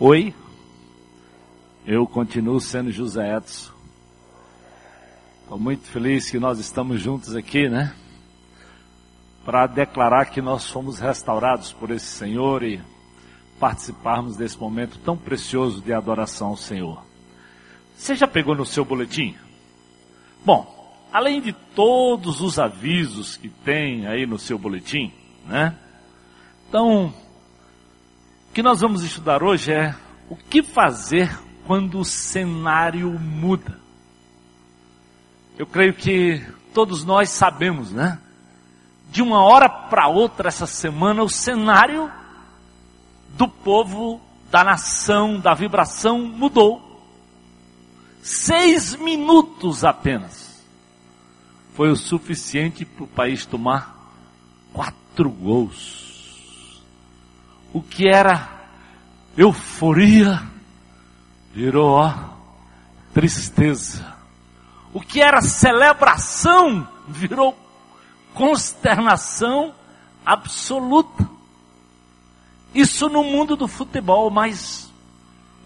Oi, eu continuo sendo José Edson. Estou muito feliz que nós estamos juntos aqui, né? Para declarar que nós fomos restaurados por esse Senhor e participarmos desse momento tão precioso de adoração ao Senhor. Você já pegou no seu boletim? Bom, além de todos os avisos que tem aí no seu boletim, né? Então, o que nós vamos estudar hoje é o que fazer quando o cenário muda. Eu creio que todos nós sabemos, né? De uma hora para outra essa semana o cenário do povo, da nação, da vibração mudou. Seis minutos apenas foi o suficiente para o país tomar quatro gols o que era euforia virou ó, tristeza. O que era celebração virou consternação absoluta. Isso no mundo do futebol, mas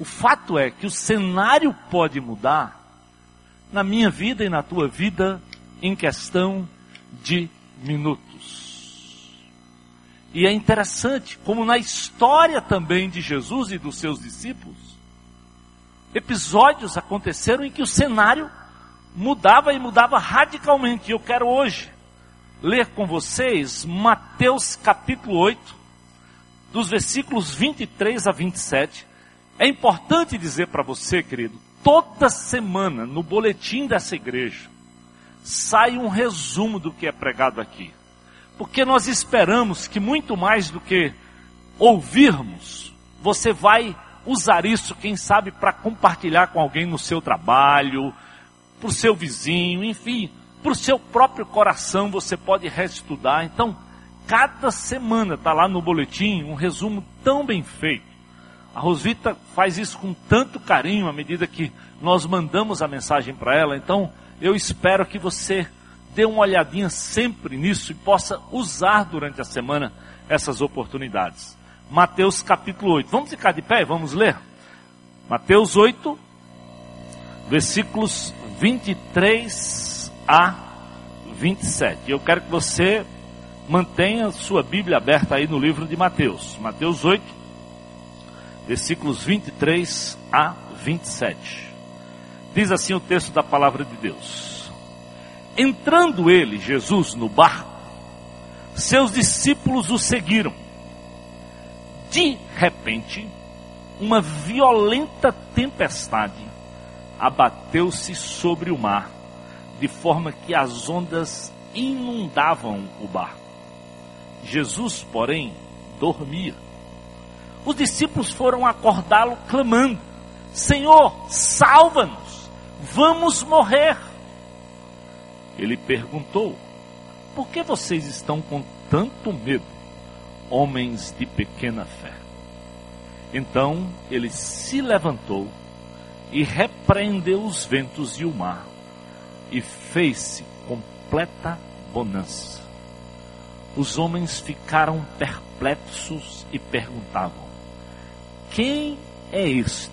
o fato é que o cenário pode mudar na minha vida e na tua vida em questão de minutos. E é interessante, como na história também de Jesus e dos seus discípulos, episódios aconteceram em que o cenário mudava e mudava radicalmente. E eu quero hoje ler com vocês Mateus capítulo 8, dos versículos 23 a 27. É importante dizer para você, querido, toda semana no boletim dessa igreja sai um resumo do que é pregado aqui. Porque nós esperamos que muito mais do que ouvirmos, você vai usar isso, quem sabe, para compartilhar com alguém no seu trabalho, para o seu vizinho, enfim, para o seu próprio coração você pode reestudar. Então, cada semana está lá no boletim um resumo tão bem feito. A Rosvita faz isso com tanto carinho à medida que nós mandamos a mensagem para ela. Então, eu espero que você dê uma olhadinha sempre nisso e possa usar durante a semana essas oportunidades. Mateus capítulo 8. Vamos ficar de pé? Vamos ler? Mateus 8, versículos 23 a 27. Eu quero que você mantenha sua Bíblia aberta aí no livro de Mateus. Mateus 8, versículos 23 a 27. Diz assim o texto da palavra de Deus. Entrando ele, Jesus, no barco, seus discípulos o seguiram. De repente, uma violenta tempestade abateu-se sobre o mar, de forma que as ondas inundavam o barco. Jesus, porém, dormia. Os discípulos foram acordá-lo clamando: Senhor, salva-nos, vamos morrer. Ele perguntou: Por que vocês estão com tanto medo, homens de pequena fé? Então ele se levantou e repreendeu os ventos e o mar, e fez-se completa bonança. Os homens ficaram perplexos e perguntavam: Quem é este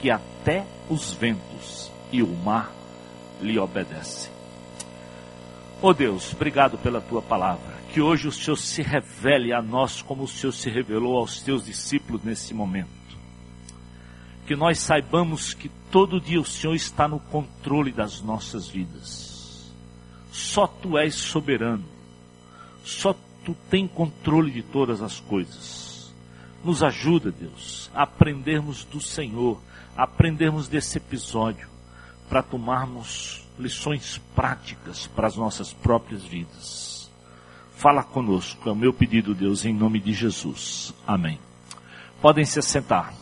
que até os ventos e o mar lhe obedecem? Oh Deus, obrigado pela tua palavra. Que hoje o Senhor se revele a nós como o Senhor se revelou aos teus discípulos nesse momento. Que nós saibamos que todo dia o Senhor está no controle das nossas vidas. Só tu és soberano. Só tu tem controle de todas as coisas. Nos ajuda, Deus, a aprendermos do Senhor, a aprendermos desse episódio, para tomarmos lições práticas para as nossas próprias vidas. Fala conosco, é o meu pedido, Deus, em nome de Jesus. Amém. Podem se assentar.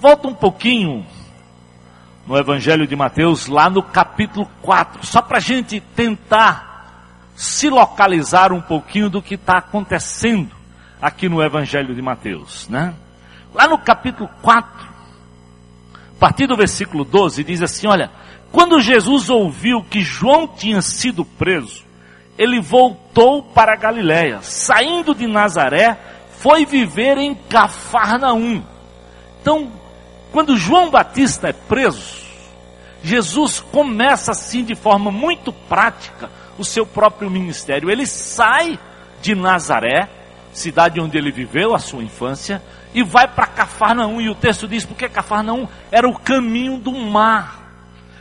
Volta um pouquinho no Evangelho de Mateus, lá no capítulo 4, só para a gente tentar se localizar um pouquinho do que está acontecendo aqui no Evangelho de Mateus, né? Lá no capítulo 4, a partir do versículo 12, diz assim: Olha, quando Jesus ouviu que João tinha sido preso, ele voltou para a Galiléia. Saindo de Nazaré, foi viver em Cafarnaum. Então, quando João Batista é preso, Jesus começa assim de forma muito prática o seu próprio ministério. Ele sai de Nazaré, cidade onde ele viveu a sua infância, e vai para Cafarnaum. E o texto diz porque Cafarnaum era o caminho do mar.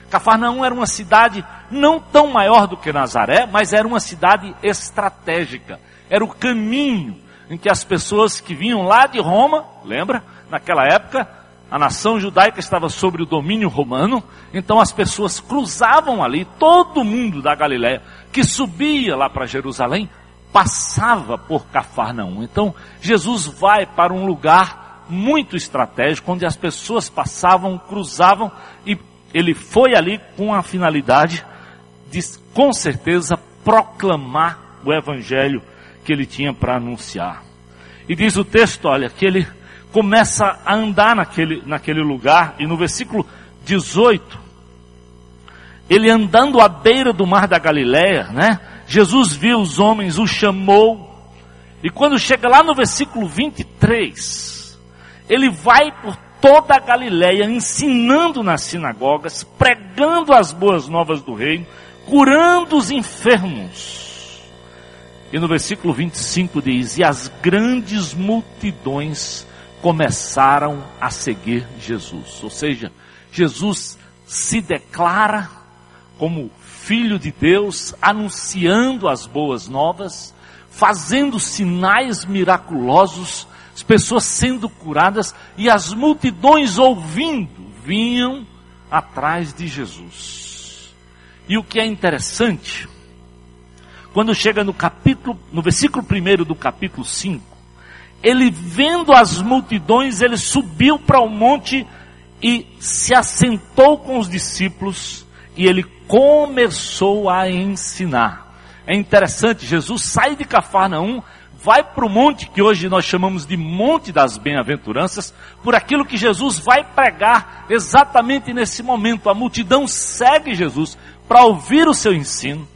Cafarnaum era uma cidade não tão maior do que Nazaré, mas era uma cidade estratégica. Era o caminho em que as pessoas que vinham lá de Roma, lembra? Naquela época, a nação judaica estava sob o domínio romano, então as pessoas cruzavam ali, todo mundo da Galiléia que subia lá para Jerusalém passava por Cafarnaum. Então Jesus vai para um lugar muito estratégico onde as pessoas passavam, cruzavam e ele foi ali com a finalidade de com certeza proclamar o evangelho que ele tinha para anunciar. E diz o texto, olha, que ele começa a andar naquele, naquele lugar, e no versículo 18, ele andando à beira do mar da Galileia, né? Jesus viu os homens, o chamou, e quando chega lá no versículo 23, ele vai por toda a Galileia, ensinando nas sinagogas, pregando as boas novas do reino, curando os enfermos e no versículo 25 diz: E as grandes multidões começaram a seguir Jesus. Ou seja, Jesus se declara como Filho de Deus, anunciando as boas novas, fazendo sinais miraculosos, as pessoas sendo curadas e as multidões ouvindo, vinham atrás de Jesus. E o que é interessante, quando chega no capítulo, no versículo 1 do capítulo 5, ele vendo as multidões, ele subiu para o monte e se assentou com os discípulos e ele começou a ensinar. É interessante, Jesus sai de Cafarnaum, vai para o monte que hoje nós chamamos de Monte das Bem-aventuranças, por aquilo que Jesus vai pregar exatamente nesse momento. A multidão segue Jesus para ouvir o seu ensino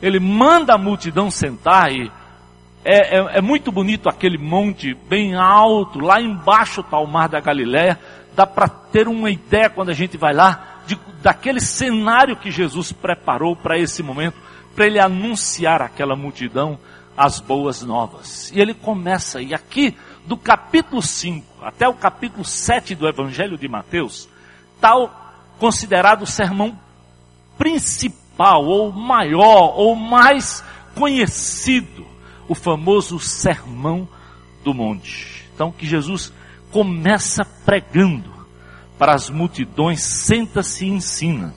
ele manda a multidão sentar e é, é, é, muito bonito aquele monte bem alto, lá embaixo está o mar da Galiléia. Dá para ter uma ideia quando a gente vai lá de, daquele cenário que Jesus preparou para esse momento, para ele anunciar àquela multidão as boas novas. E ele começa, e aqui do capítulo 5 até o capítulo 7 do Evangelho de Mateus, tal considerado o sermão principal ou maior, ou mais conhecido, o famoso Sermão do Monte. Então, que Jesus começa pregando para as multidões, senta-se e ensina.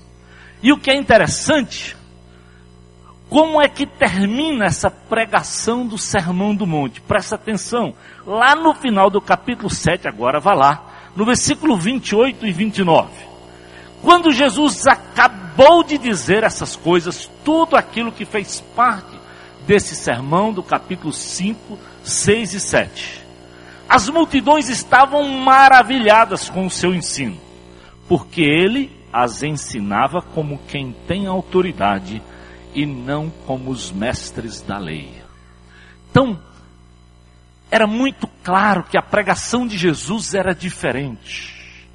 E o que é interessante, como é que termina essa pregação do Sermão do Monte? Presta atenção, lá no final do capítulo 7, agora vá lá, no versículo 28 e 29. Quando Jesus acabou de dizer essas coisas, tudo aquilo que fez parte desse sermão do capítulo 5, 6 e 7. As multidões estavam maravilhadas com o seu ensino, porque ele as ensinava como quem tem autoridade e não como os mestres da lei. Então, era muito claro que a pregação de Jesus era diferente.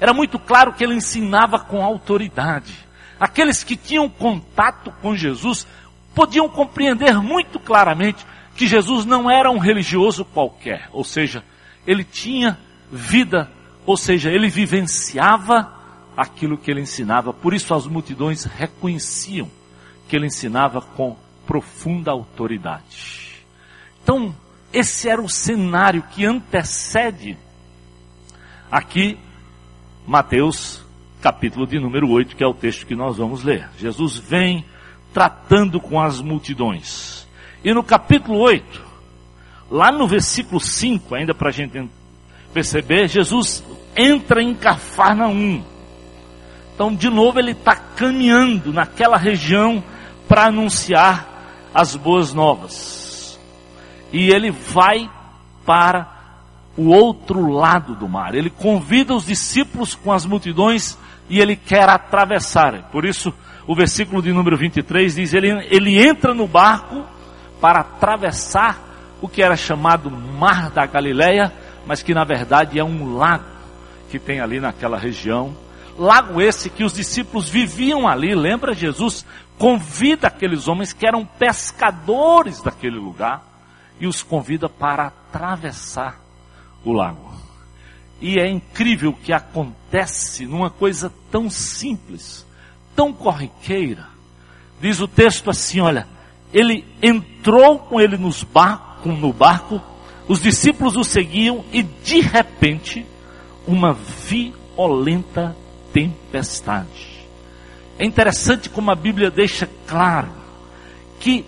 Era muito claro que ele ensinava com autoridade. Aqueles que tinham contato com Jesus podiam compreender muito claramente que Jesus não era um religioso qualquer, ou seja, ele tinha vida, ou seja, ele vivenciava aquilo que ele ensinava. Por isso as multidões reconheciam que ele ensinava com profunda autoridade. Então, esse era o cenário que antecede aqui Mateus, capítulo de número 8, que é o texto que nós vamos ler. Jesus vem tratando com as multidões. E no capítulo 8, lá no versículo 5, ainda para a gente perceber, Jesus entra em Cafarnaum. Então, de novo, ele está caminhando naquela região para anunciar as boas novas. E ele vai para o outro lado do mar. Ele convida os discípulos com as multidões e ele quer atravessar. Por isso, o versículo de número 23 diz: ele, ele entra no barco para atravessar o que era chamado Mar da Galileia, mas que na verdade é um lago. que tem ali naquela região. Lago esse que os discípulos viviam ali, lembra Jesus? Convida aqueles homens que eram pescadores daquele lugar e os convida para atravessar o lago. E é incrível o que acontece numa coisa tão simples, tão corriqueira. Diz o texto assim, olha, ele entrou com ele nos barco, no barco, os discípulos o seguiam e de repente uma violenta tempestade. É interessante como a Bíblia deixa claro que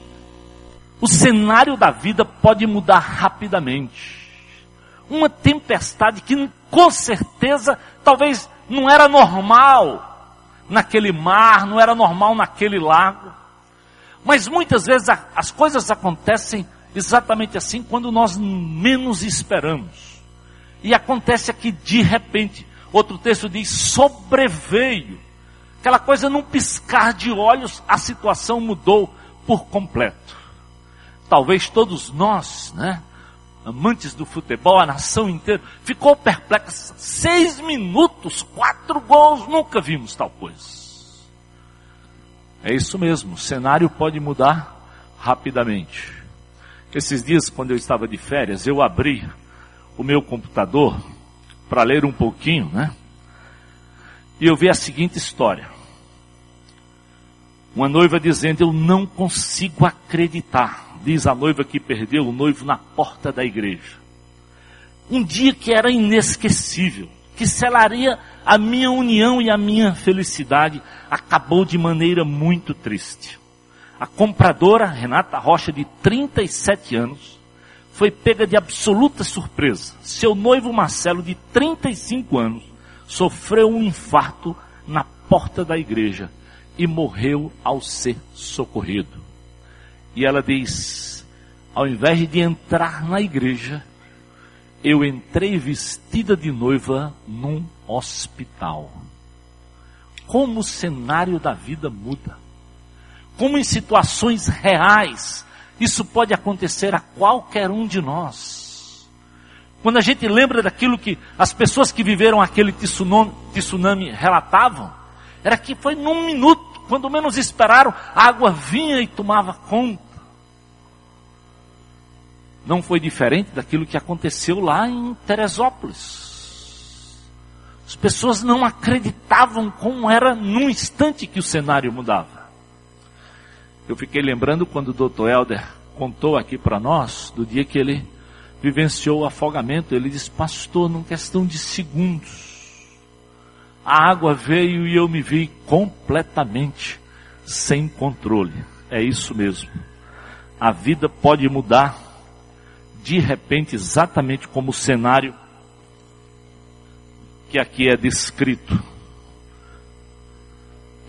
o cenário da vida pode mudar rapidamente. Uma tempestade que com certeza talvez não era normal naquele mar, não era normal naquele lago. Mas muitas vezes as coisas acontecem exatamente assim quando nós menos esperamos. E acontece aqui de repente. Outro texto diz: sobreveio. Aquela coisa num piscar de olhos, a situação mudou por completo. Talvez todos nós, né, amantes do futebol, a nação inteira, ficou perplexa. Seis minutos, quatro gols, nunca vimos tal coisa. É isso mesmo, o cenário pode mudar rapidamente. Esses dias, quando eu estava de férias, eu abri o meu computador para ler um pouquinho, né? E eu vi a seguinte história. Uma noiva dizendo: Eu não consigo acreditar. Diz a noiva que perdeu o noivo na porta da igreja. Um dia que era inesquecível, que selaria a minha união e a minha felicidade, acabou de maneira muito triste. A compradora, Renata Rocha, de 37 anos, foi pega de absoluta surpresa. Seu noivo Marcelo, de 35 anos, sofreu um infarto na porta da igreja e morreu ao ser socorrido. E ela diz: ao invés de entrar na igreja, eu entrei vestida de noiva num hospital. Como o cenário da vida muda. Como em situações reais isso pode acontecer a qualquer um de nós. Quando a gente lembra daquilo que as pessoas que viveram aquele tsunami, tsunami relatavam, era que foi num minuto, quando menos esperaram, a água vinha e tomava conta. Não foi diferente daquilo que aconteceu lá em Teresópolis. As pessoas não acreditavam como era num instante que o cenário mudava. Eu fiquei lembrando quando o Dr. Helder contou aqui para nós do dia que ele vivenciou o afogamento. Ele disse, pastor, numa questão de segundos, a água veio e eu me vi completamente sem controle. É isso mesmo. A vida pode mudar de repente, exatamente como o cenário que aqui é descrito.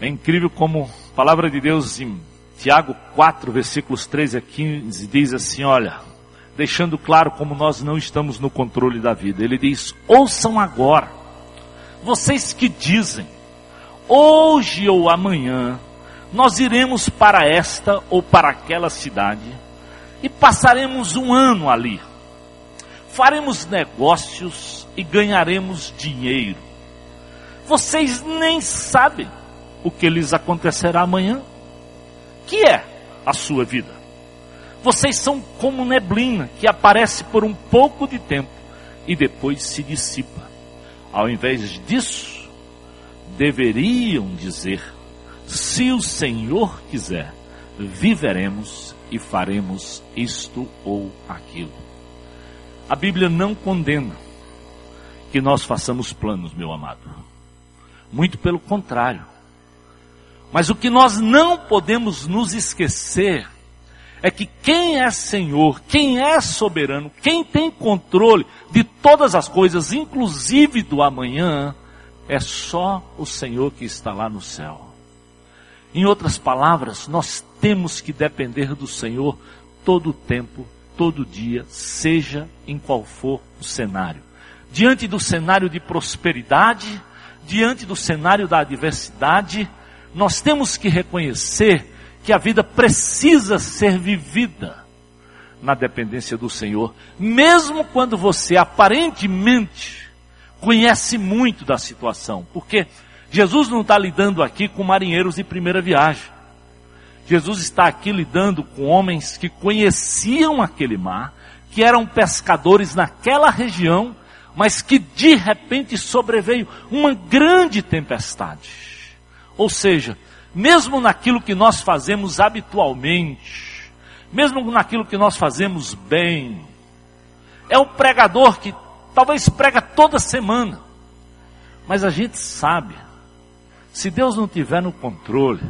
É incrível como a palavra de Deus em Tiago 4, versículos 13 a 15 diz assim, olha, deixando claro como nós não estamos no controle da vida. Ele diz: "Ouçam agora, vocês que dizem: hoje ou amanhã nós iremos para esta ou para aquela cidade e passaremos um ano ali. Faremos negócios e ganharemos dinheiro. Vocês nem sabem o que lhes acontecerá amanhã, que é a sua vida. Vocês são como neblina que aparece por um pouco de tempo e depois se dissipa. Ao invés disso, deveriam dizer: se o Senhor quiser, viveremos e faremos isto ou aquilo. A Bíblia não condena que nós façamos planos, meu amado. Muito pelo contrário. Mas o que nós não podemos nos esquecer é que quem é Senhor, quem é soberano, quem tem controle de todas as coisas, inclusive do amanhã, é só o Senhor que está lá no céu. Em outras palavras, nós temos que depender do Senhor todo o tempo, todo dia, seja em qual for o cenário diante do cenário de prosperidade, diante do cenário da adversidade, nós temos que reconhecer que a vida precisa ser vivida na dependência do Senhor, mesmo quando você aparentemente conhece muito da situação, porque Jesus não está lidando aqui com marinheiros de primeira viagem. Jesus está aqui lidando com homens que conheciam aquele mar, que eram pescadores naquela região, mas que de repente sobreveio uma grande tempestade. Ou seja, mesmo naquilo que nós fazemos habitualmente, mesmo naquilo que nós fazemos bem, é o pregador que talvez prega toda semana, mas a gente sabe, se Deus não tiver no controle,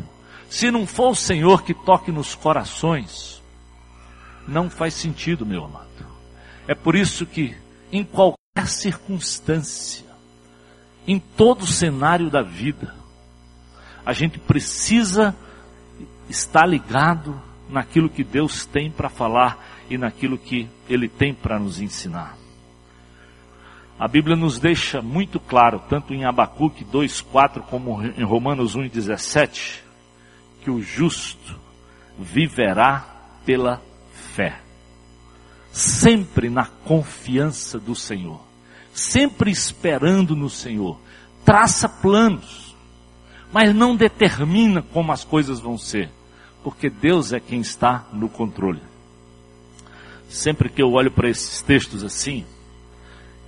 se não for o Senhor que toque nos corações, não faz sentido, meu amado. É por isso que, em qualquer circunstância, em todo cenário da vida, a gente precisa estar ligado naquilo que Deus tem para falar e naquilo que Ele tem para nos ensinar. A Bíblia nos deixa muito claro, tanto em Abacuque 2,4 como em Romanos 1,17, que o justo viverá pela fé. Sempre na confiança do Senhor. Sempre esperando no Senhor. Traça planos, mas não determina como as coisas vão ser, porque Deus é quem está no controle. Sempre que eu olho para esses textos assim,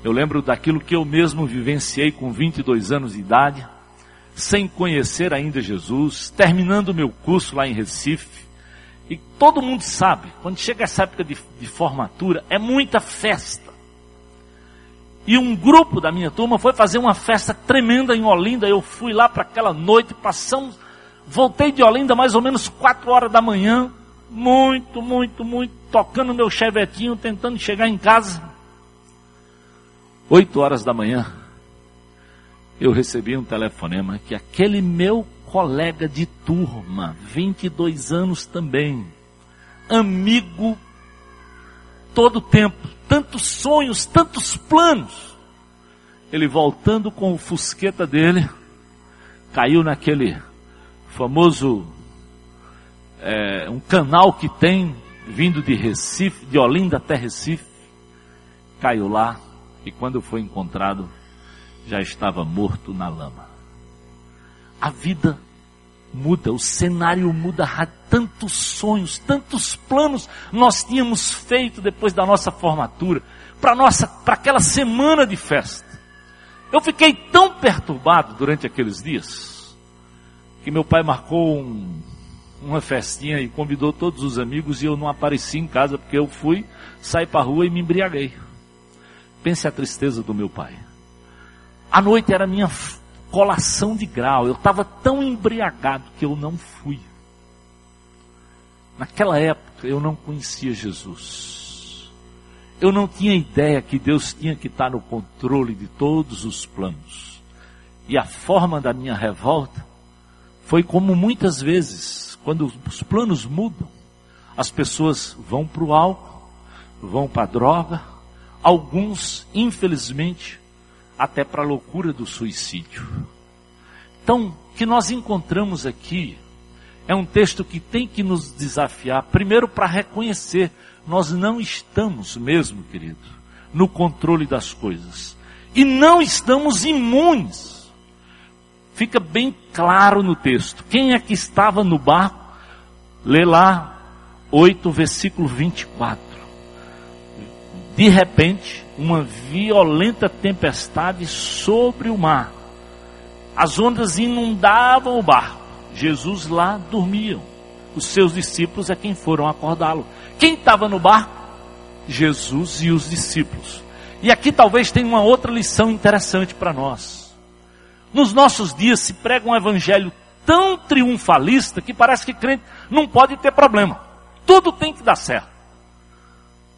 eu lembro daquilo que eu mesmo vivenciei com 22 anos de idade, sem conhecer ainda Jesus, terminando meu curso lá em Recife. E todo mundo sabe, quando chega essa época de, de formatura, é muita festa. E um grupo da minha turma foi fazer uma festa tremenda em Olinda. Eu fui lá para aquela noite, passamos, voltei de Olinda mais ou menos quatro horas da manhã, muito, muito, muito, tocando meu chevetinho, tentando chegar em casa. Oito horas da manhã, eu recebi um telefonema que aquele meu colega de turma, 22 anos também, amigo todo tempo, tantos sonhos, tantos planos. Ele voltando com o fusqueta dele, caiu naquele famoso é, um canal que tem vindo de Recife, de Olinda até Recife, caiu lá e quando foi encontrado já estava morto na lama. A vida muda, o cenário muda, tantos sonhos, tantos planos nós tínhamos feito depois da nossa formatura, para nossa, para aquela semana de festa. Eu fiquei tão perturbado durante aqueles dias que meu pai marcou um, uma festinha e convidou todos os amigos e eu não apareci em casa porque eu fui sair para a rua e me embriaguei. Pense a tristeza do meu pai. A noite era minha colação de grau. Eu estava tão embriagado que eu não fui. Naquela época eu não conhecia Jesus. Eu não tinha ideia que Deus tinha que estar no controle de todos os planos. E a forma da minha revolta foi como muitas vezes, quando os planos mudam, as pessoas vão para o álcool, vão para a droga, alguns, infelizmente, até para a loucura do suicídio. Então, o que nós encontramos aqui é um texto que tem que nos desafiar, primeiro para reconhecer, nós não estamos mesmo, querido, no controle das coisas. E não estamos imunes. Fica bem claro no texto. Quem é que estava no barco? Lê lá 8, versículo 24. De repente, uma violenta tempestade sobre o mar. As ondas inundavam o barco. Jesus lá dormiam. Os seus discípulos é quem foram acordá-lo. Quem estava no barco? Jesus e os discípulos. E aqui talvez tenha uma outra lição interessante para nós. Nos nossos dias se prega um evangelho tão triunfalista que parece que crente não pode ter problema. Tudo tem que dar certo.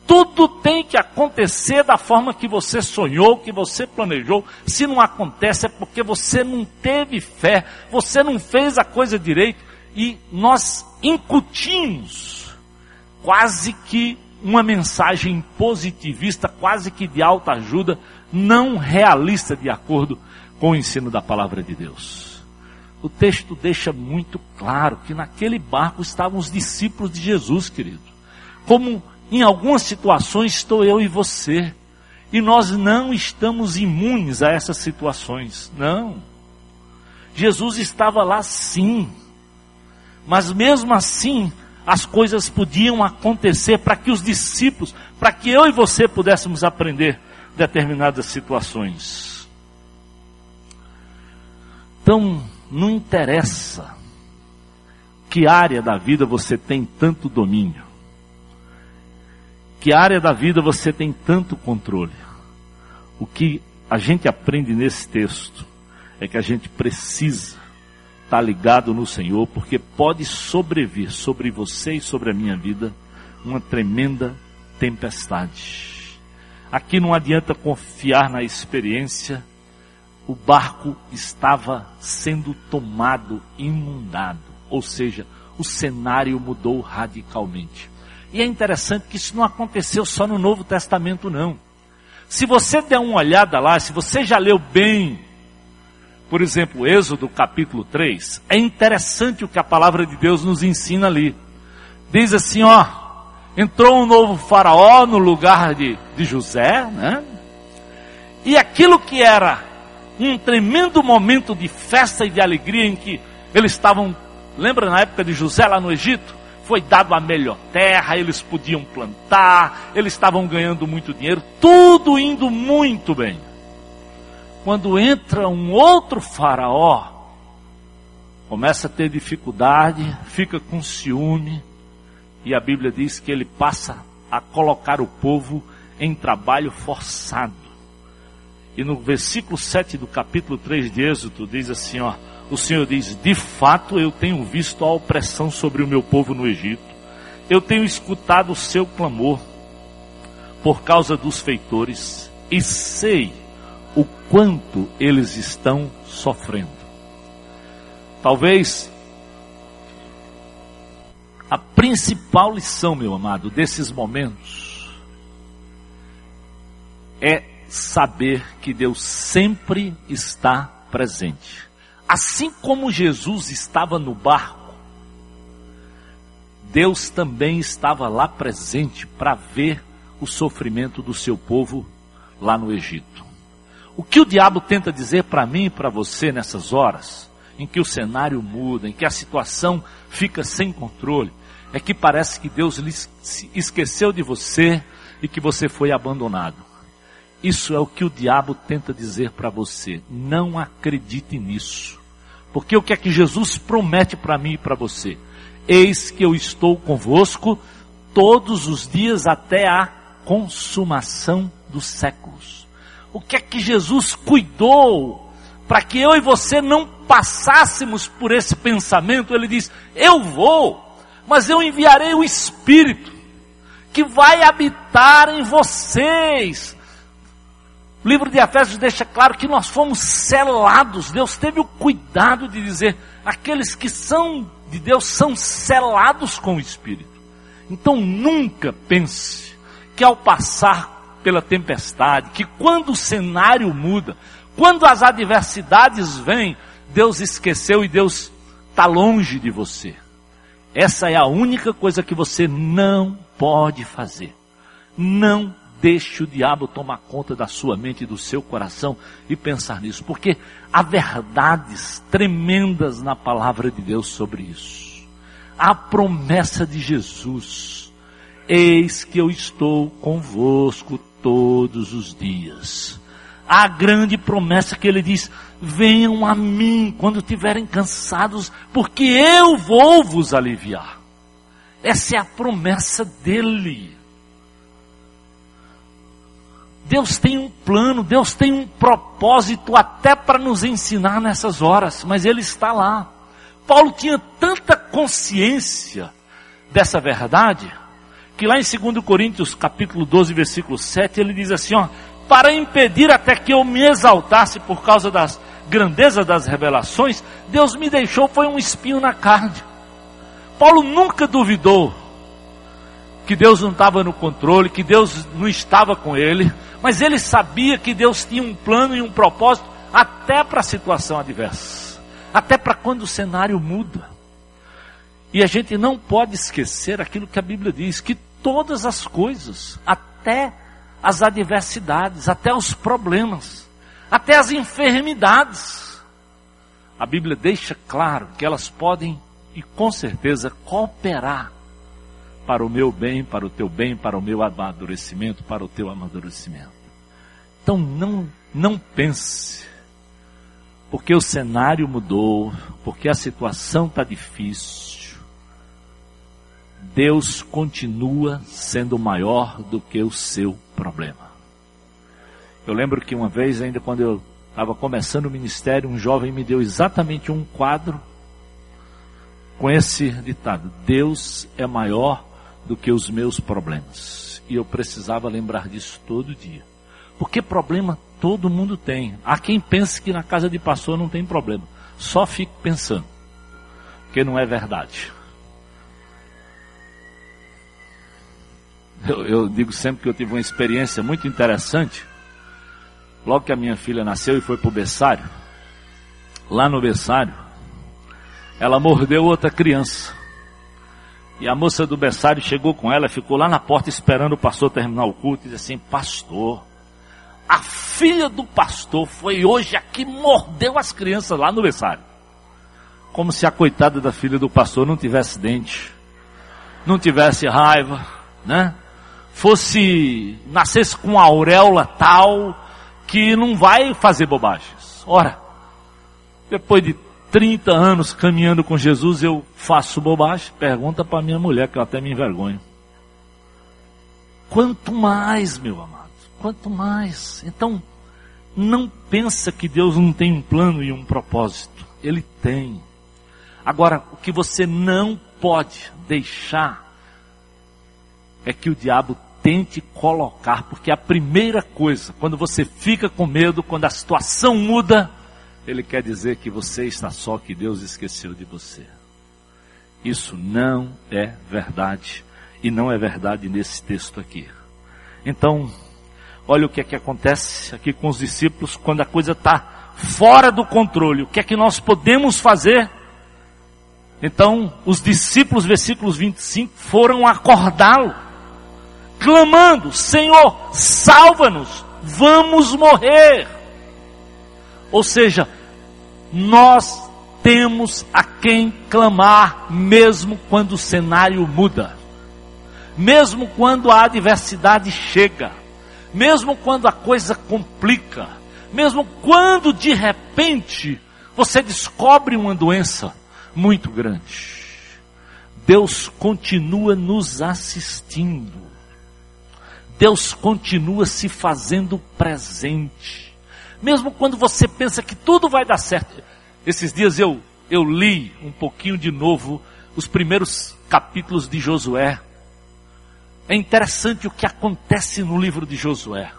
Tudo tem que acontecer da forma que você sonhou, que você planejou. Se não acontece é porque você não teve fé, você não fez a coisa direito e nós incutimos quase que uma mensagem positivista, quase que de alta ajuda, não realista de acordo com o ensino da palavra de Deus. O texto deixa muito claro que naquele barco estavam os discípulos de Jesus, querido. Como em algumas situações estou eu e você. E nós não estamos imunes a essas situações, não. Jesus estava lá sim, mas mesmo assim, as coisas podiam acontecer para que os discípulos, para que eu e você pudéssemos aprender determinadas situações. Então, não interessa que área da vida você tem tanto domínio, que área da vida você tem tanto controle. O que a gente aprende nesse texto é que a gente precisa estar ligado no Senhor, porque pode sobrevir sobre você e sobre a minha vida uma tremenda tempestade. Aqui não adianta confiar na experiência, o barco estava sendo tomado, inundado, ou seja, o cenário mudou radicalmente. E é interessante que isso não aconteceu só no Novo Testamento, não. Se você der uma olhada lá, se você já leu bem, por exemplo, Êxodo capítulo 3, é interessante o que a palavra de Deus nos ensina ali. Diz assim, ó, entrou um novo faraó no lugar de, de José, né? E aquilo que era um tremendo momento de festa e de alegria em que eles estavam, lembra na época de José lá no Egito? Foi dado a melhor terra, eles podiam plantar, eles estavam ganhando muito dinheiro, tudo indo muito bem. Quando entra um outro faraó, começa a ter dificuldade, fica com ciúme, e a Bíblia diz que ele passa a colocar o povo em trabalho forçado. E no versículo 7 do capítulo 3 de Êxodo diz assim, ó, o Senhor diz: "De fato eu tenho visto a opressão sobre o meu povo no Egito. Eu tenho escutado o seu clamor por causa dos feitores e sei o quanto eles estão sofrendo." Talvez a principal lição, meu amado, desses momentos é saber que Deus sempre está presente. Assim como Jesus estava no barco, Deus também estava lá presente para ver o sofrimento do seu povo lá no Egito. O que o diabo tenta dizer para mim e para você nessas horas, em que o cenário muda, em que a situação fica sem controle, é que parece que Deus esqueceu de você e que você foi abandonado. Isso é o que o diabo tenta dizer para você. Não acredite nisso. Porque o que é que Jesus promete para mim e para você? Eis que eu estou convosco todos os dias até a consumação dos séculos. O que é que Jesus cuidou para que eu e você não passássemos por esse pensamento? Ele diz: Eu vou, mas eu enviarei o Espírito que vai habitar em vocês o livro de Efésios deixa claro que nós fomos selados. Deus teve o cuidado de dizer: aqueles que são de Deus são selados com o Espírito. Então nunca pense que ao passar pela tempestade, que quando o cenário muda, quando as adversidades vêm, Deus esqueceu e Deus está longe de você. Essa é a única coisa que você não pode fazer. Não deixe o diabo tomar conta da sua mente e do seu coração e pensar nisso, porque há verdades tremendas na palavra de Deus sobre isso. A promessa de Jesus: Eis que eu estou convosco todos os dias. A grande promessa que ele diz: Venham a mim quando estiverem cansados, porque eu vou vos aliviar. Essa é a promessa dele. Deus tem um plano, Deus tem um propósito até para nos ensinar nessas horas, mas Ele está lá. Paulo tinha tanta consciência dessa verdade, que lá em 2 Coríntios capítulo 12, versículo 7, ele diz assim, ó, para impedir até que eu me exaltasse por causa das grandezas das revelações, Deus me deixou foi um espinho na carne. Paulo nunca duvidou que Deus não estava no controle, que Deus não estava com ele, mas ele sabia que Deus tinha um plano e um propósito até para a situação adversa, até para quando o cenário muda. E a gente não pode esquecer aquilo que a Bíblia diz, que todas as coisas, até as adversidades, até os problemas, até as enfermidades. A Bíblia deixa claro que elas podem e com certeza cooperar para o meu bem, para o teu bem, para o meu amadurecimento, para o teu amadurecimento. Então não, não pense, porque o cenário mudou, porque a situação está difícil. Deus continua sendo maior do que o seu problema. Eu lembro que uma vez, ainda quando eu estava começando o ministério, um jovem me deu exatamente um quadro com esse ditado: Deus é maior do que os meus problemas. E eu precisava lembrar disso todo dia. Porque problema todo mundo tem. Há quem pense que na casa de pastor não tem problema. Só fique pensando. Porque não é verdade. Eu, eu, digo sempre que eu tive uma experiência muito interessante. Logo que a minha filha nasceu e foi para o berçário, lá no berçário, ela mordeu outra criança. E a moça do berçário chegou com ela, ficou lá na porta esperando o pastor terminar o culto e disse assim: Pastor, a filha do pastor foi hoje aqui mordeu as crianças lá no berçário. Como se a coitada da filha do pastor não tivesse dente, não tivesse raiva, né? Fosse, nascesse com uma auréola tal que não vai fazer bobagens. Ora, depois de 30 anos caminhando com Jesus, eu faço bobagem? Pergunta para minha mulher, que eu até me envergonho. Quanto mais, meu amado, quanto mais. Então, não pensa que Deus não tem um plano e um propósito. Ele tem. Agora, o que você não pode deixar é que o diabo tente colocar, porque a primeira coisa, quando você fica com medo, quando a situação muda, ele quer dizer que você está só, que Deus esqueceu de você. Isso não é verdade. E não é verdade nesse texto aqui. Então, olha o que é que acontece aqui com os discípulos quando a coisa está fora do controle. O que é que nós podemos fazer? Então, os discípulos, versículos 25, foram acordá-lo, clamando: Senhor, salva-nos, vamos morrer. Ou seja, nós temos a quem clamar, mesmo quando o cenário muda, mesmo quando a adversidade chega, mesmo quando a coisa complica, mesmo quando de repente você descobre uma doença muito grande. Deus continua nos assistindo. Deus continua se fazendo presente mesmo quando você pensa que tudo vai dar certo. Esses dias eu, eu li um pouquinho de novo os primeiros capítulos de Josué. É interessante o que acontece no livro de Josué.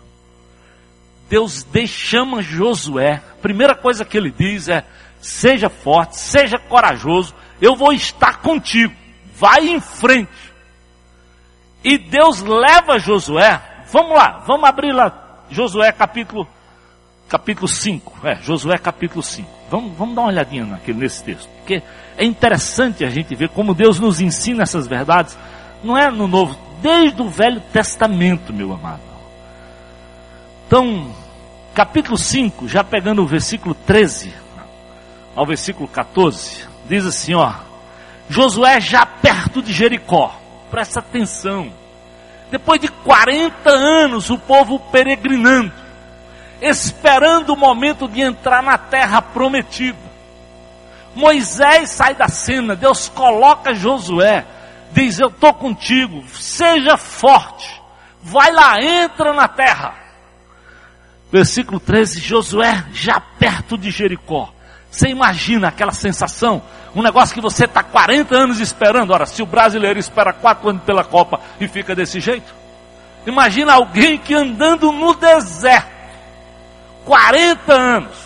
Deus chama Josué. A primeira coisa que ele diz é: seja forte, seja corajoso, eu vou estar contigo. Vai em frente. E Deus leva Josué. Vamos lá, vamos abrir lá Josué capítulo capítulo 5. É, Josué capítulo 5. Vamos, vamos dar uma olhadinha naquele, nesse texto. Porque é interessante a gente ver como Deus nos ensina essas verdades. Não é no Novo, desde o Velho Testamento, meu amado. Então, capítulo 5, já pegando o versículo 13 ao versículo 14, diz assim, ó. Josué já perto de Jericó. Presta atenção. Depois de 40 anos, o povo peregrinando esperando o momento de entrar na terra prometida. Moisés sai da cena, Deus coloca Josué, diz: Eu estou contigo, seja forte, vai lá, entra na terra. Versículo 13: Josué, já perto de Jericó. Você imagina aquela sensação, um negócio que você está 40 anos esperando. Ora, se o brasileiro espera 4 anos pela Copa e fica desse jeito, imagina alguém que andando no deserto, 40 anos,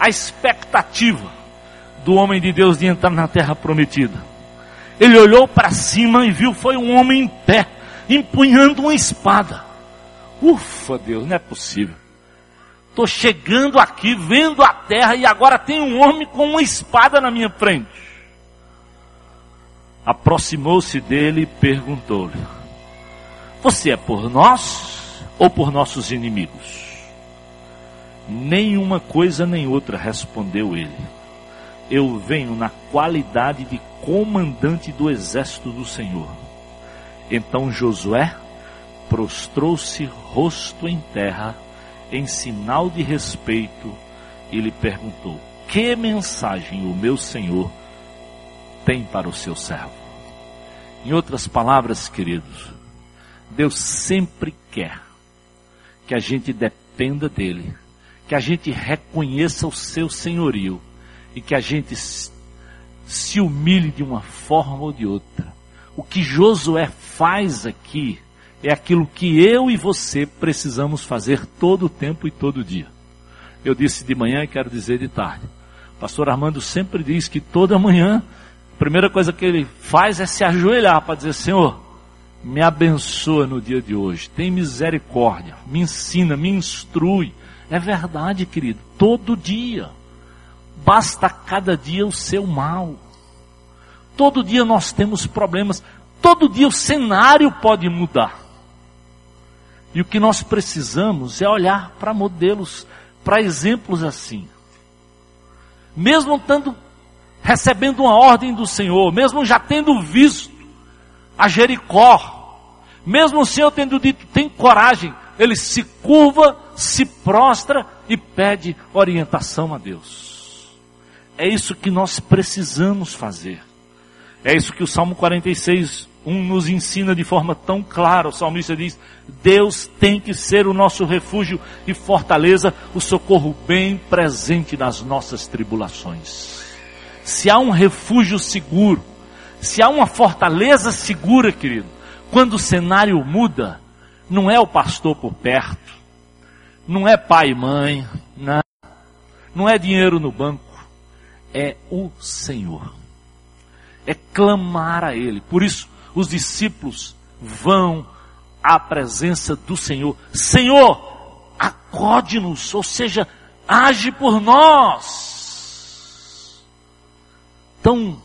a expectativa do homem de Deus de entrar na terra prometida. Ele olhou para cima e viu foi um homem em pé, empunhando uma espada. Ufa, Deus, não é possível. Estou chegando aqui, vendo a terra e agora tem um homem com uma espada na minha frente. Aproximou-se dele e perguntou-lhe: Você é por nós ou por nossos inimigos? Nenhuma coisa nem outra, respondeu ele. Eu venho na qualidade de comandante do exército do Senhor. Então Josué prostrou-se rosto em terra, em sinal de respeito, e lhe perguntou: Que mensagem o meu Senhor tem para o seu servo? Em outras palavras, queridos, Deus sempre quer que a gente dependa dele, que a gente reconheça o seu senhorio e que a gente se humilhe de uma forma ou de outra. O que Josué faz aqui é aquilo que eu e você precisamos fazer todo o tempo e todo dia. Eu disse de manhã e quero dizer de tarde. Pastor Armando sempre diz que toda manhã, a primeira coisa que ele faz é se ajoelhar para dizer: Senhor, me abençoa no dia de hoje, tem misericórdia, me ensina, me instrui. É verdade, querido, todo dia. Basta cada dia o seu mal. Todo dia nós temos problemas. Todo dia o cenário pode mudar. E o que nós precisamos é olhar para modelos, para exemplos assim. Mesmo estando recebendo uma ordem do Senhor, mesmo já tendo visto a Jericó, mesmo o Senhor tendo dito, tem coragem, ele se curva, se prostra e pede orientação a Deus. É isso que nós precisamos fazer. É isso que o Salmo 46, 1 nos ensina de forma tão clara. O salmista diz: Deus tem que ser o nosso refúgio e fortaleza, o socorro bem presente nas nossas tribulações. Se há um refúgio seguro, se há uma fortaleza segura, querido, quando o cenário muda, não é o pastor por perto, não é pai e mãe, não, não é dinheiro no banco, é o Senhor. É clamar a Ele. Por isso, os discípulos vão à presença do Senhor. Senhor, acode-nos, ou seja, age por nós. Então,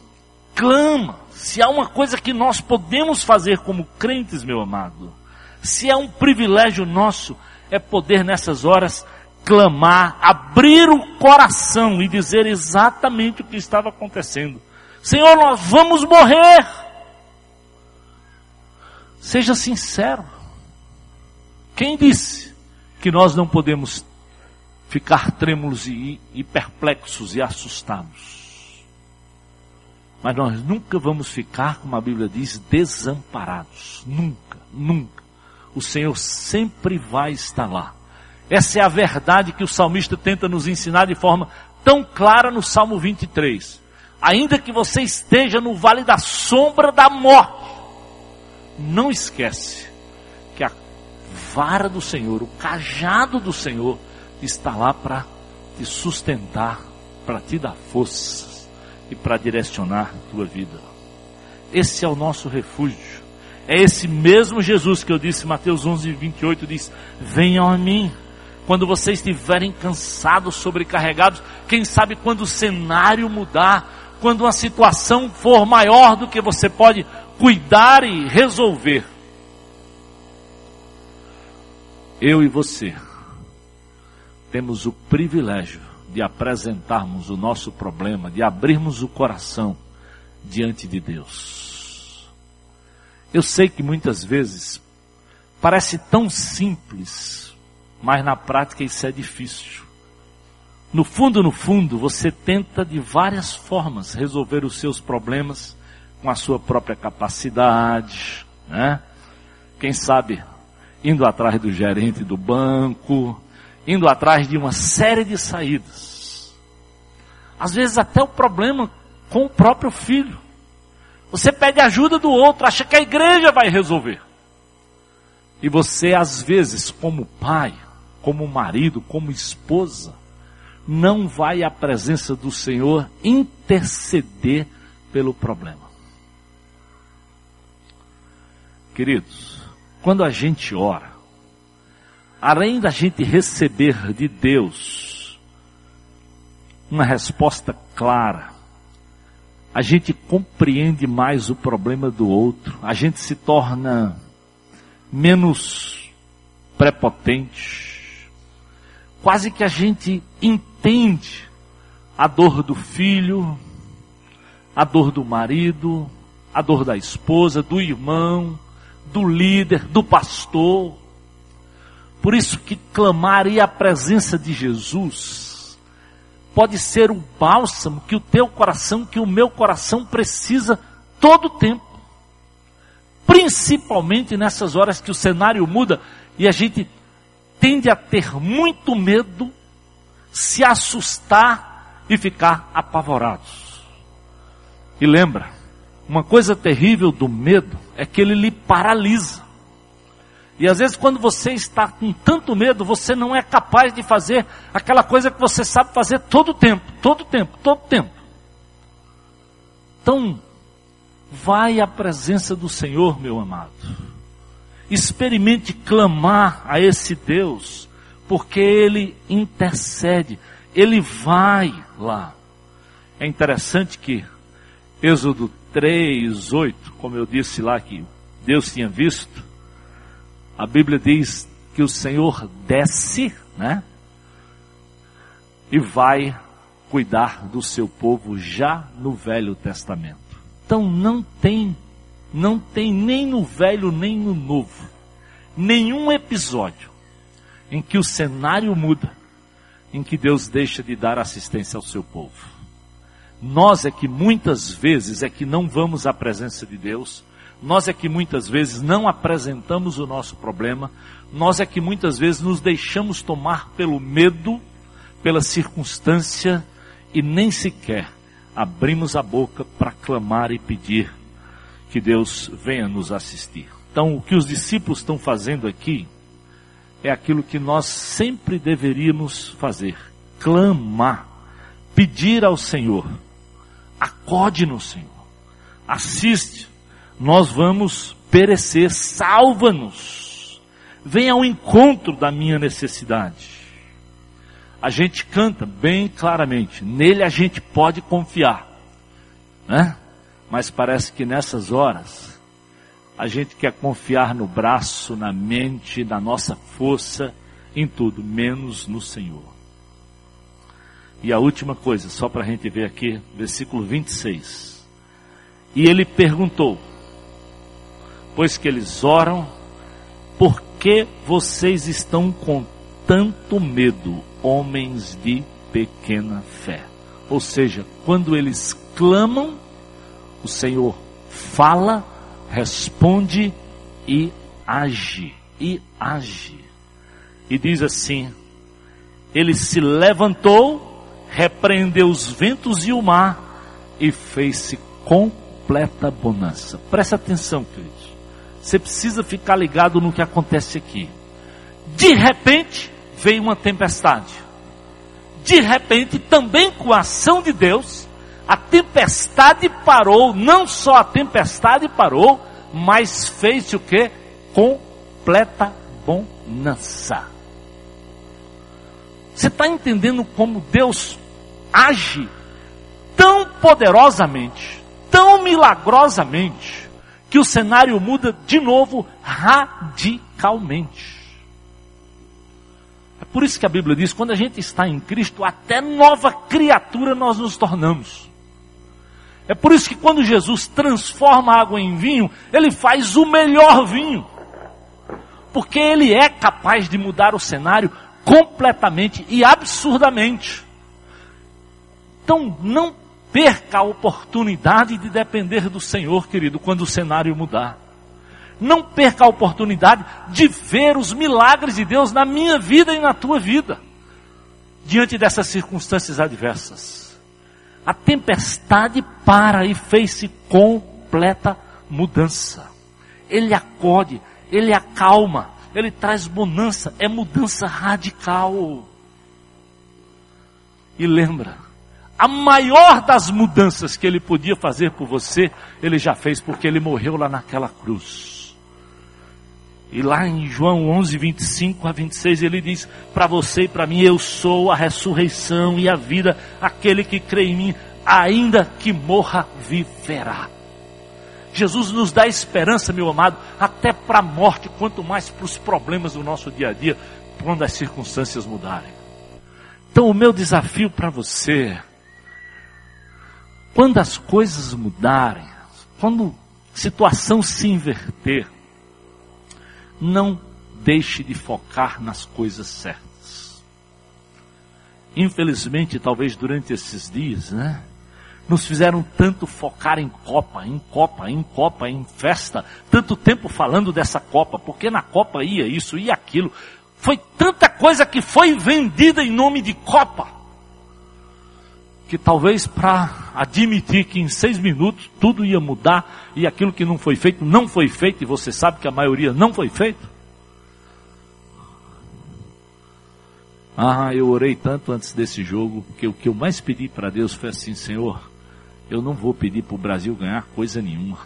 clama. Se há uma coisa que nós podemos fazer como crentes, meu amado, se é um privilégio nosso, é poder nessas horas clamar, abrir o coração e dizer exatamente o que estava acontecendo. Senhor, nós vamos morrer. Seja sincero. Quem disse que nós não podemos ficar trêmulos e, e perplexos e assustados? Mas nós nunca vamos ficar, como a Bíblia diz, desamparados. Nunca, nunca. O Senhor sempre vai estar lá. Essa é a verdade que o salmista tenta nos ensinar de forma tão clara no Salmo 23. Ainda que você esteja no vale da sombra da morte, não esquece que a vara do Senhor, o cajado do Senhor, está lá para te sustentar, para te dar força e para direcionar a tua vida. Esse é o nosso refúgio. É esse mesmo Jesus que eu disse, Mateus 11, 28, diz: Venham a mim. Quando vocês estiverem cansados, sobrecarregados, quem sabe quando o cenário mudar, quando uma situação for maior do que você pode cuidar e resolver. Eu e você temos o privilégio de apresentarmos o nosso problema, de abrirmos o coração diante de Deus. Eu sei que muitas vezes parece tão simples, mas na prática isso é difícil. No fundo, no fundo, você tenta de várias formas resolver os seus problemas com a sua própria capacidade, né? Quem sabe indo atrás do gerente do banco, indo atrás de uma série de saídas. Às vezes até o problema com o próprio filho. Você pede ajuda do outro, acha que a igreja vai resolver. E você, às vezes, como pai, como marido, como esposa, não vai à presença do Senhor interceder pelo problema. Queridos, quando a gente ora, além da gente receber de Deus uma resposta clara, a gente compreende mais o problema do outro, a gente se torna menos prepotente. Quase que a gente entende a dor do filho, a dor do marido, a dor da esposa, do irmão, do líder, do pastor. Por isso que clamar e a presença de Jesus pode ser o bálsamo que o teu coração, que o meu coração precisa todo o tempo. Principalmente nessas horas que o cenário muda e a gente tende a ter muito medo, se assustar e ficar apavorados. E lembra, uma coisa terrível do medo é que ele lhe paralisa. E às vezes, quando você está com tanto medo, você não é capaz de fazer aquela coisa que você sabe fazer todo o tempo, todo o tempo, todo o tempo. Então, vai à presença do Senhor, meu amado. Experimente clamar a esse Deus, porque Ele intercede, Ele vai lá. É interessante que Êxodo 3, 8, como eu disse lá que Deus tinha visto, a Bíblia diz que o Senhor desce, né? E vai cuidar do seu povo já no Velho Testamento. Então não tem, não tem nem no Velho nem no Novo, nenhum episódio em que o cenário muda, em que Deus deixa de dar assistência ao seu povo. Nós é que muitas vezes é que não vamos à presença de Deus, nós é que muitas vezes não apresentamos o nosso problema, nós é que muitas vezes nos deixamos tomar pelo medo, pela circunstância e nem sequer abrimos a boca para clamar e pedir que Deus venha nos assistir. Então, o que os discípulos estão fazendo aqui é aquilo que nós sempre deveríamos fazer: clamar, pedir ao Senhor acode no Senhor, assiste, nós vamos perecer, salva-nos, vem ao encontro da minha necessidade. A gente canta bem claramente, nele a gente pode confiar, né? Mas parece que nessas horas, a gente quer confiar no braço, na mente, na nossa força, em tudo, menos no Senhor. E a última coisa, só para a gente ver aqui, versículo 26. E ele perguntou, pois que eles oram, por que vocês estão com tanto medo, homens de pequena fé? Ou seja, quando eles clamam, o Senhor fala, responde e age. E age. E diz assim: Ele se levantou repreendeu os ventos e o mar e fez-se completa bonança. Presta atenção, queridos. Você precisa ficar ligado no que acontece aqui. De repente, veio uma tempestade. De repente, também com a ação de Deus, a tempestade parou. Não só a tempestade parou, mas fez o que? Completa bonança. Você está entendendo como Deus age tão poderosamente, tão milagrosamente, que o cenário muda de novo radicalmente. É por isso que a Bíblia diz: quando a gente está em Cristo, até nova criatura nós nos tornamos. É por isso que quando Jesus transforma a água em vinho, ele faz o melhor vinho. Porque ele é capaz de mudar o cenário completamente e absurdamente. Então, não perca a oportunidade de depender do Senhor, querido, quando o cenário mudar. Não perca a oportunidade de ver os milagres de Deus na minha vida e na tua vida, diante dessas circunstâncias adversas. A tempestade para e fez-se completa mudança. Ele acode, ele acalma, ele traz bonança, é mudança radical. E lembra, a maior das mudanças que ele podia fazer por você, ele já fez porque ele morreu lá naquela cruz. E lá em João 11, 25 a 26, ele diz: Para você e para mim, eu sou a ressurreição e a vida, aquele que crê em mim, ainda que morra, viverá. Jesus nos dá esperança, meu amado, até para a morte, quanto mais para os problemas do nosso dia a dia, quando as circunstâncias mudarem. Então, o meu desafio para você, quando as coisas mudarem, quando a situação se inverter, não deixe de focar nas coisas certas. Infelizmente, talvez durante esses dias, né? Nos fizeram tanto focar em Copa, em Copa, em Copa, em festa, tanto tempo falando dessa Copa, porque na Copa ia isso, ia aquilo. Foi tanta coisa que foi vendida em nome de Copa, que talvez para admitir que em seis minutos tudo ia mudar e aquilo que não foi feito não foi feito, e você sabe que a maioria não foi feito. Ah, eu orei tanto antes desse jogo que o que eu mais pedi para Deus foi assim, Senhor, eu não vou pedir para o Brasil ganhar coisa nenhuma.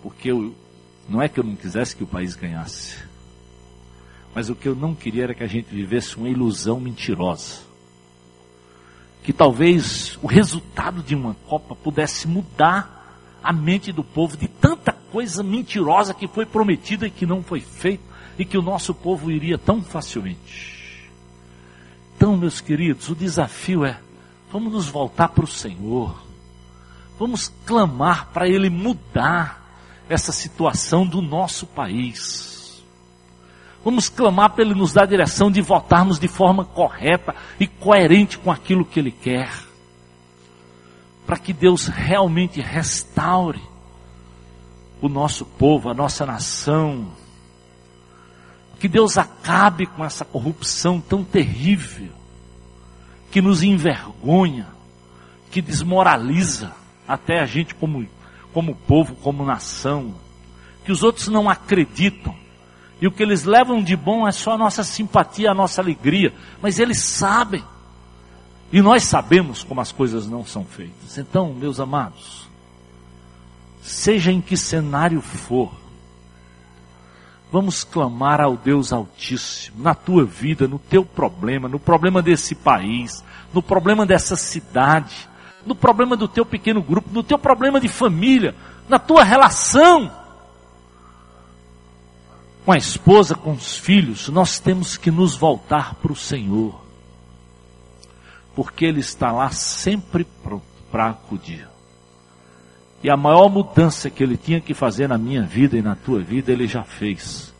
Porque eu, não é que eu não quisesse que o país ganhasse. Mas o que eu não queria era que a gente vivesse uma ilusão mentirosa. Que talvez o resultado de uma Copa pudesse mudar a mente do povo de tanta coisa mentirosa que foi prometida e que não foi feita e que o nosso povo iria tão facilmente. Então, meus queridos, o desafio é Vamos nos voltar para o Senhor. Vamos clamar para Ele mudar essa situação do nosso país. Vamos clamar para Ele nos dar a direção de votarmos de forma correta e coerente com aquilo que Ele quer. Para que Deus realmente restaure o nosso povo, a nossa nação. Que Deus acabe com essa corrupção tão terrível que nos envergonha, que desmoraliza até a gente como, como povo, como nação, que os outros não acreditam. E o que eles levam de bom é só a nossa simpatia, a nossa alegria. Mas eles sabem. E nós sabemos como as coisas não são feitas. Então, meus amados, seja em que cenário for, Vamos clamar ao Deus Altíssimo, na tua vida, no teu problema, no problema desse país, no problema dessa cidade, no problema do teu pequeno grupo, no teu problema de família, na tua relação com a esposa, com os filhos, nós temos que nos voltar para o Senhor, porque Ele está lá sempre pronto para acudir. E a maior mudança que ele tinha que fazer na minha vida e na tua vida, ele já fez.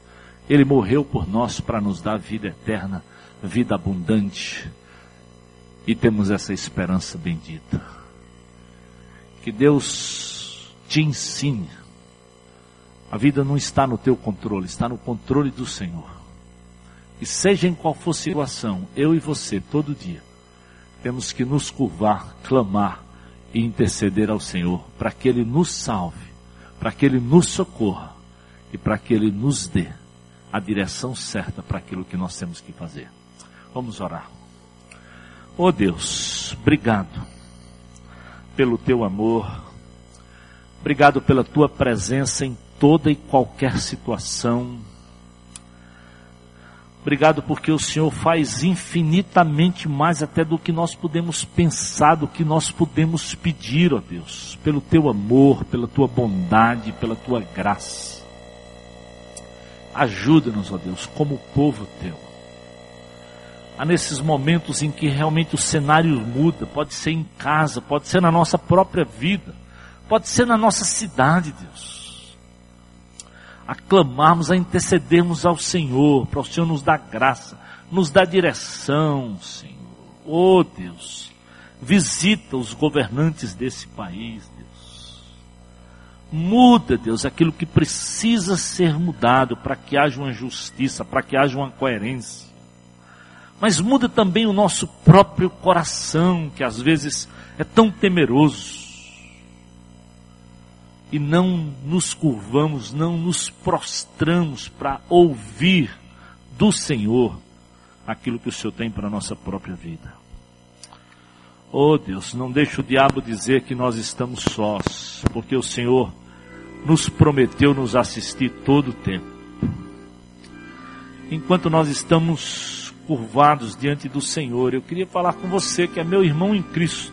Ele morreu por nós para nos dar vida eterna, vida abundante. E temos essa esperança bendita. Que Deus te ensine. A vida não está no teu controle, está no controle do Senhor. E seja em qual for a situação, eu e você, todo dia, temos que nos curvar, clamar, e interceder ao Senhor para que Ele nos salve, para que Ele nos socorra e para que Ele nos dê a direção certa para aquilo que nós temos que fazer. Vamos orar. Oh Deus, obrigado pelo teu amor, obrigado pela tua presença em toda e qualquer situação Obrigado porque o Senhor faz infinitamente mais até do que nós podemos pensar, do que nós podemos pedir, ó Deus, pelo teu amor, pela tua bondade, pela tua graça. Ajuda-nos, ó Deus, como povo teu. Há nesses momentos em que realmente o cenário muda, pode ser em casa, pode ser na nossa própria vida, pode ser na nossa cidade, Deus a clamarmos, a intercedermos ao Senhor, para o Senhor nos dar graça, nos dar direção, Senhor. Oh Deus, visita os governantes desse país, Deus. Muda, Deus, aquilo que precisa ser mudado para que haja uma justiça, para que haja uma coerência. Mas muda também o nosso próprio coração, que às vezes é tão temeroso e não nos curvamos, não nos prostramos para ouvir do Senhor aquilo que o Senhor tem para a nossa própria vida. Oh Deus, não deixe o diabo dizer que nós estamos sós, porque o Senhor nos prometeu nos assistir todo o tempo. Enquanto nós estamos curvados diante do Senhor, eu queria falar com você que é meu irmão em Cristo.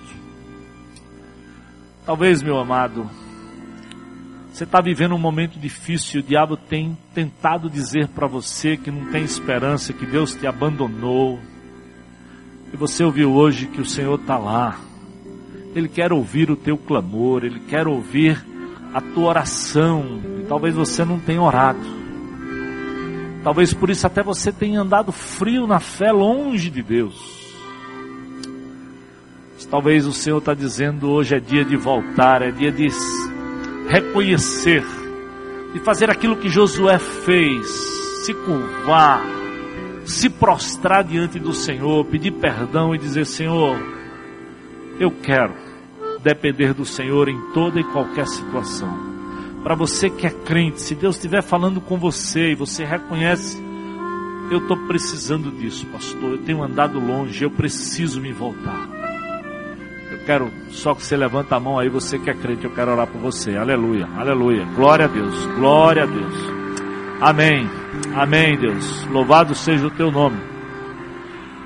Talvez, meu amado, Você está vivendo um momento difícil, o diabo tem tentado dizer para você que não tem esperança, que Deus te abandonou. E você ouviu hoje que o Senhor está lá. Ele quer ouvir o teu clamor, ele quer ouvir a tua oração. E talvez você não tenha orado. Talvez por isso até você tenha andado frio na fé, longe de Deus. Talvez o Senhor está dizendo hoje é dia de voltar, é dia de reconhecer, de fazer aquilo que Josué fez, se curvar, se prostrar diante do Senhor, pedir perdão e dizer: Senhor, eu quero depender do Senhor em toda e qualquer situação. Para você que é crente, se Deus estiver falando com você e você reconhece, eu estou precisando disso, pastor. Eu tenho andado longe, eu preciso me voltar. Quero só que você levanta a mão aí, você que é crente, eu quero orar por você. Aleluia, aleluia. Glória a Deus, glória a Deus. Amém, amém, Deus. Louvado seja o teu nome.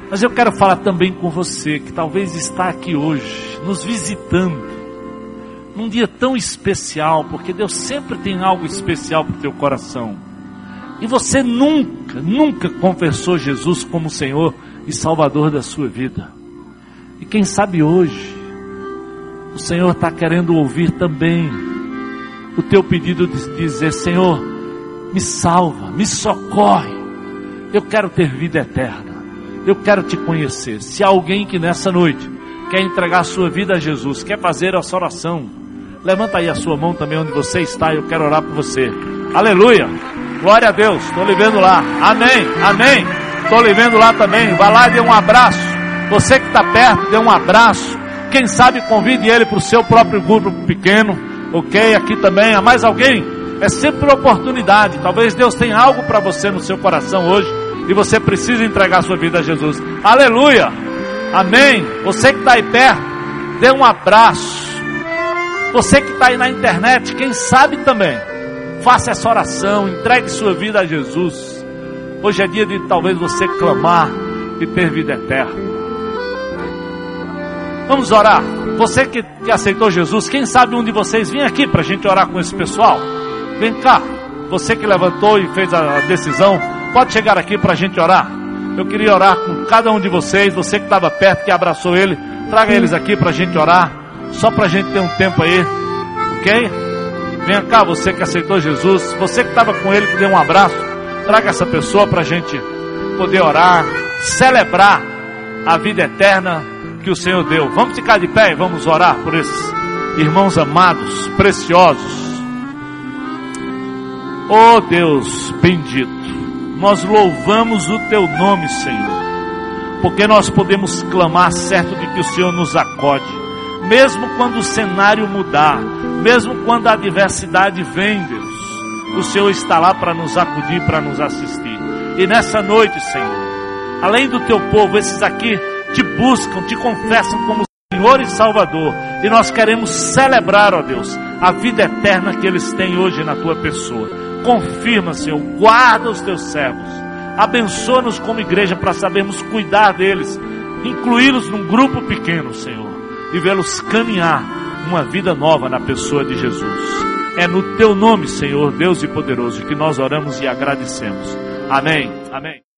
Mas eu quero falar também com você que talvez está aqui hoje, nos visitando, num dia tão especial, porque Deus sempre tem algo especial para o teu coração. E você nunca, nunca confessou Jesus como Senhor e Salvador da sua vida. E quem sabe hoje, o Senhor está querendo ouvir também o teu pedido de dizer: Senhor, me salva, me socorre. Eu quero ter vida eterna. Eu quero te conhecer. Se alguém que nessa noite quer entregar a sua vida a Jesus, quer fazer essa oração, levanta aí a sua mão também onde você está. Eu quero orar por você. Aleluia. Glória a Deus. Estou lhe vendo lá. Amém. Amém. Estou lhe vendo lá também. Vai lá e dê um abraço. Você que está perto, dê um abraço. Quem sabe convide ele para o seu próprio grupo pequeno. Ok? Aqui também. Há mais alguém? É sempre uma oportunidade. Talvez Deus tenha algo para você no seu coração hoje e você precisa entregar sua vida a Jesus. Aleluia! Amém! Você que está aí perto, dê um abraço. Você que está aí na internet, quem sabe também, faça essa oração, entregue sua vida a Jesus. Hoje é dia de talvez você clamar e ter vida eterna. Vamos orar. Você que, que aceitou Jesus, quem sabe um de vocês vem aqui para a gente orar com esse pessoal? Vem cá. Você que levantou e fez a decisão, Pode chegar aqui para a gente orar. Eu queria orar com cada um de vocês. Você que estava perto, que abraçou ele, traga eles aqui para a gente orar. Só para a gente ter um tempo aí, ok? Venha cá, você que aceitou Jesus. Você que estava com ele, que deu um abraço. Traga essa pessoa para a gente poder orar, celebrar a vida eterna que o Senhor deu. Vamos ficar de pé e vamos orar por esses irmãos amados, preciosos. Oh Deus bendito nós louvamos o teu nome, Senhor, porque nós podemos clamar certo de que o Senhor nos acode, mesmo quando o cenário mudar, mesmo quando a adversidade vem, Deus, o Senhor está lá para nos acudir, para nos assistir. E nessa noite, Senhor, além do teu povo, esses aqui te buscam, te confessam como Senhor e Salvador, e nós queremos celebrar, ó Deus, a vida eterna que eles têm hoje na tua pessoa. Confirma, Senhor, guarda os teus servos. Abençoa-nos como igreja para sabermos cuidar deles, incluí-los num grupo pequeno, Senhor, e vê-los caminhar uma vida nova na pessoa de Jesus. É no teu nome, Senhor, Deus e poderoso, que nós oramos e agradecemos. Amém. Amém.